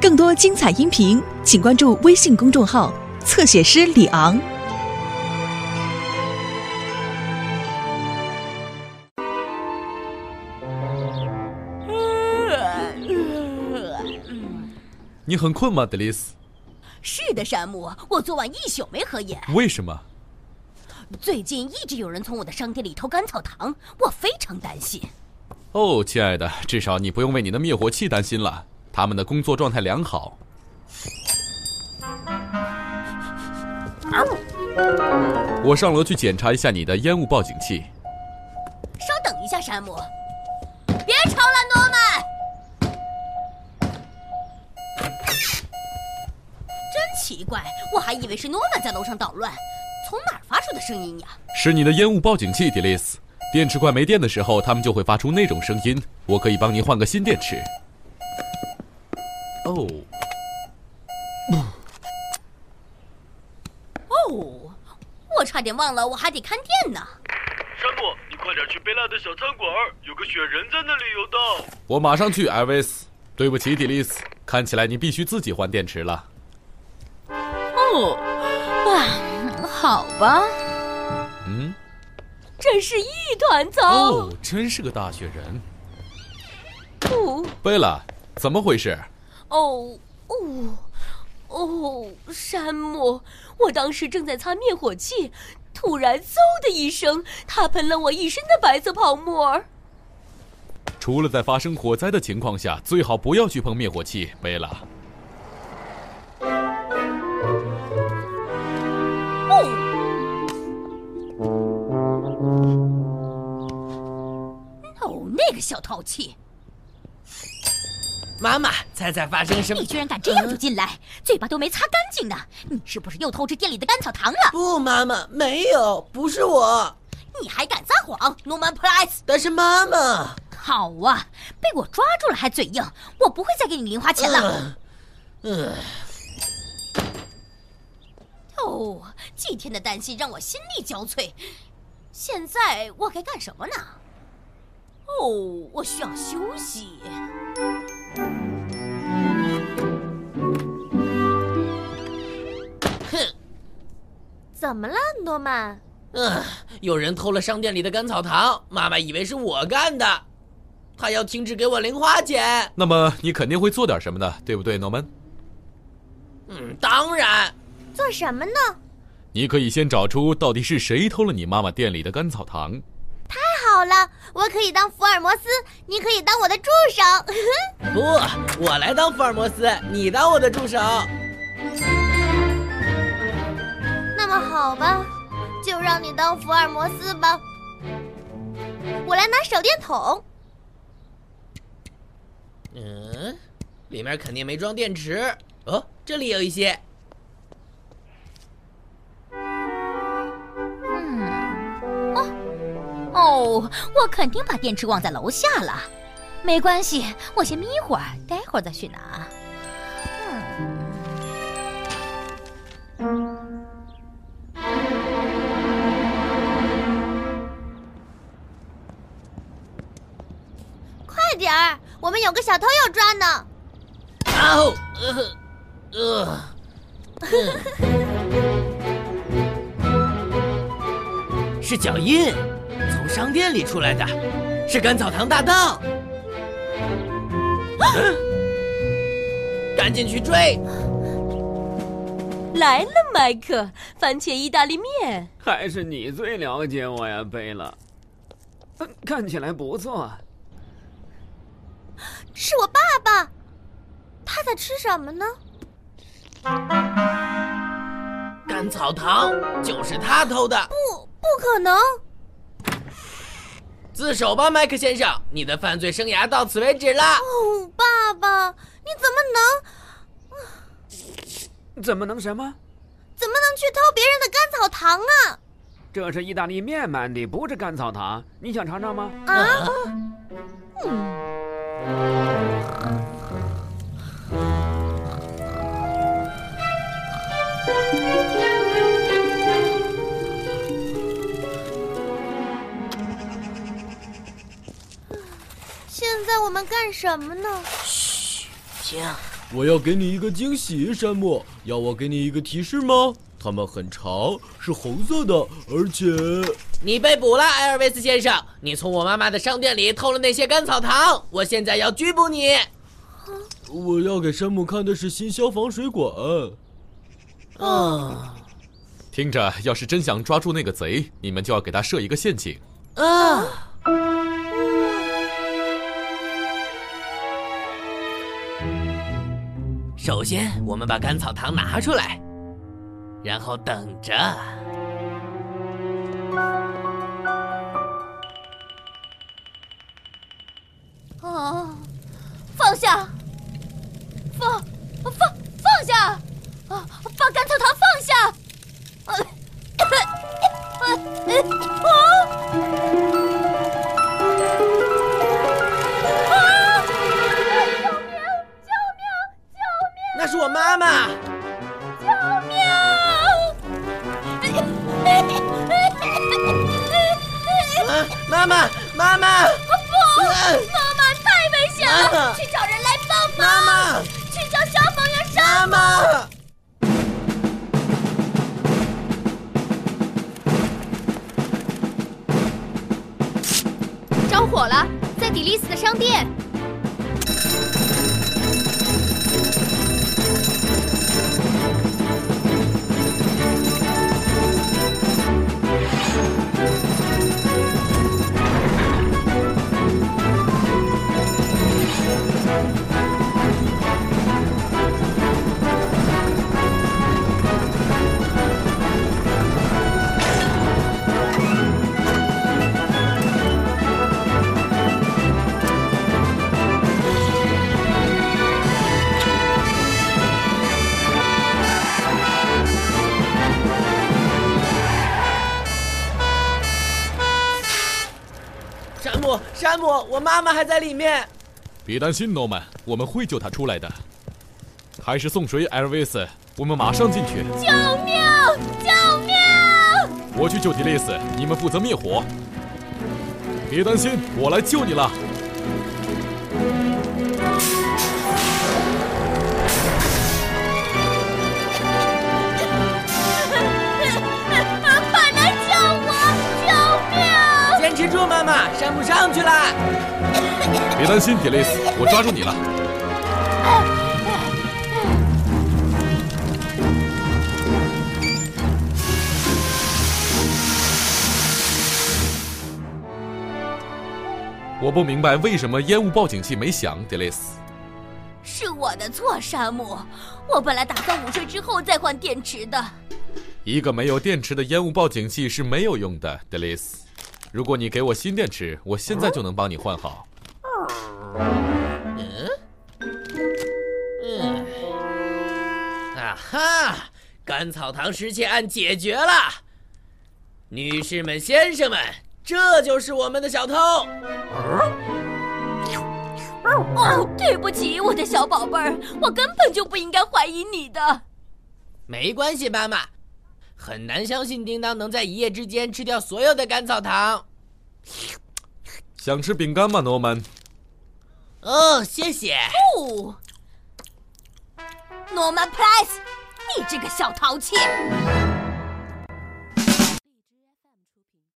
更多精彩音频，请关注微信公众号“侧写师李昂”。你很困吗，德丽斯？是的，山姆，我昨晚一宿没合眼。为什么？最近一直有人从我的商店里偷甘草糖，我非常担心。哦，亲爱的，至少你不用为你的灭火器担心了，他们的工作状态良好。我上楼去检查一下你的烟雾报警器。稍等一下，山姆，别吵了，诺曼。真奇怪，我还以为是诺曼在楼上捣乱，从哪儿发出的声音呀？是你的烟雾报警器，迪丽斯。电池快没电的时候，它们就会发出那种声音。我可以帮您换个新电池。哦，哦，我差点忘了，我还得看店呢。山姆，你快点去贝拉的小餐馆，有个雪人在那里游荡。我马上去，艾维斯。对不起，迪丽斯，看起来你必须自己换电池了。哦，啊，好吧。嗯。真是一团糟！哦，真是个大雪人。哦，贝拉，怎么回事？哦哦哦，山姆，我当时正在擦灭火器，突然嗖的一声，它喷了我一身的白色泡沫。除了在发生火灾的情况下，最好不要去碰灭火器，贝拉。个小淘气！妈妈，猜猜发生什么？你居然敢这样就进来，嘴巴都没擦干净呢！你是不是又偷吃店里的甘草糖了？不，妈妈，没有，不是我。你还敢撒谎，Norman Price？但是妈妈……好啊，被我抓住了还嘴硬，我不会再给你零花钱了。嗯。哦，几天的担心让我心力交瘁，现在我该干什么呢？哦，我需要休息。哼，怎么了，诺曼？嗯，有人偷了商店里的甘草糖，妈妈以为是我干的，她要停止给我零花钱。那么你肯定会做点什么的，对不对，诺曼？嗯，当然。做什么呢？你可以先找出到底是谁偷了你妈妈店里的甘草糖。太好了，我可以当福尔摩斯，你可以当我的助手。不，我来当福尔摩斯，你当我的助手。那么好吧，就让你当福尔摩斯吧。我来拿手电筒。嗯，里面肯定没装电池。哦，这里有一些。我肯定把电池忘在楼下了。没关系，我先眯会儿，待会儿再去拿。快点儿，我们有个小偷要抓呢。啊哦，呃，呃，是脚印。从商店里出来的，是甘草堂大盗。赶紧去追！来了，麦克，番茄意大利面。还是你最了解我呀，贝拉。看起来不错。是我爸爸，他在吃什么呢？甘草糖就是他偷的。不，不可能。自首吧，麦克先生，你的犯罪生涯到此为止了。哦，爸爸，你怎么能？怎么能什么？怎么能去偷别人的甘草糖啊？这是意大利面，曼迪，不是甘草糖。你想尝尝吗？啊？嗯。干什么呢？嘘，听。我要给你一个惊喜，山姆。要我给你一个提示吗？它们很长，是红色的，而且……你被捕了，艾尔维斯先生！你从我妈妈的商店里偷了那些甘草糖，我现在要拘捕你。我要给山姆看的是新消防水管。啊，听着，要是真想抓住那个贼，你们就要给他设一个陷阱。啊！首先，我们把甘草糖拿出来，然后等着。啊！放下！放放放下！啊！把甘草糖放下！啊！啊！啊，妈妈，妈妈！不，妈妈太危险妈妈了，去找人来帮妈忙，妈，去叫消防员妈。妈！着火了，在迪丽斯的商店。山姆，我妈妈还在里面。别担心，诺曼，我们会救他出来的。还是送水，艾尔维斯，我们马上进去。救命！救命！我去救迪丽斯，你们负责灭火。别担心，我来救你了。上去了。别担心，迪丽斯，我抓住你了。我不明白为什么烟雾报警器没响，迪丽斯。是我的错，山姆。我本来打算午睡之后再换电池的。一个没有电池的烟雾报警器是没有用的，德雷斯。如果你给我新电池，我现在就能帮你换好。嗯，啊哈，甘草堂失窃案解决了。女士们、先生们，这就是我们的小偷。哦，对不起，我的小宝贝儿，我根本就不应该怀疑你的。没关系，妈妈。很难相信叮当能在一夜之间吃掉所有的甘草糖。想吃饼干吗，诺曼？哦，谢谢。不，诺曼 Price，你这个小淘气！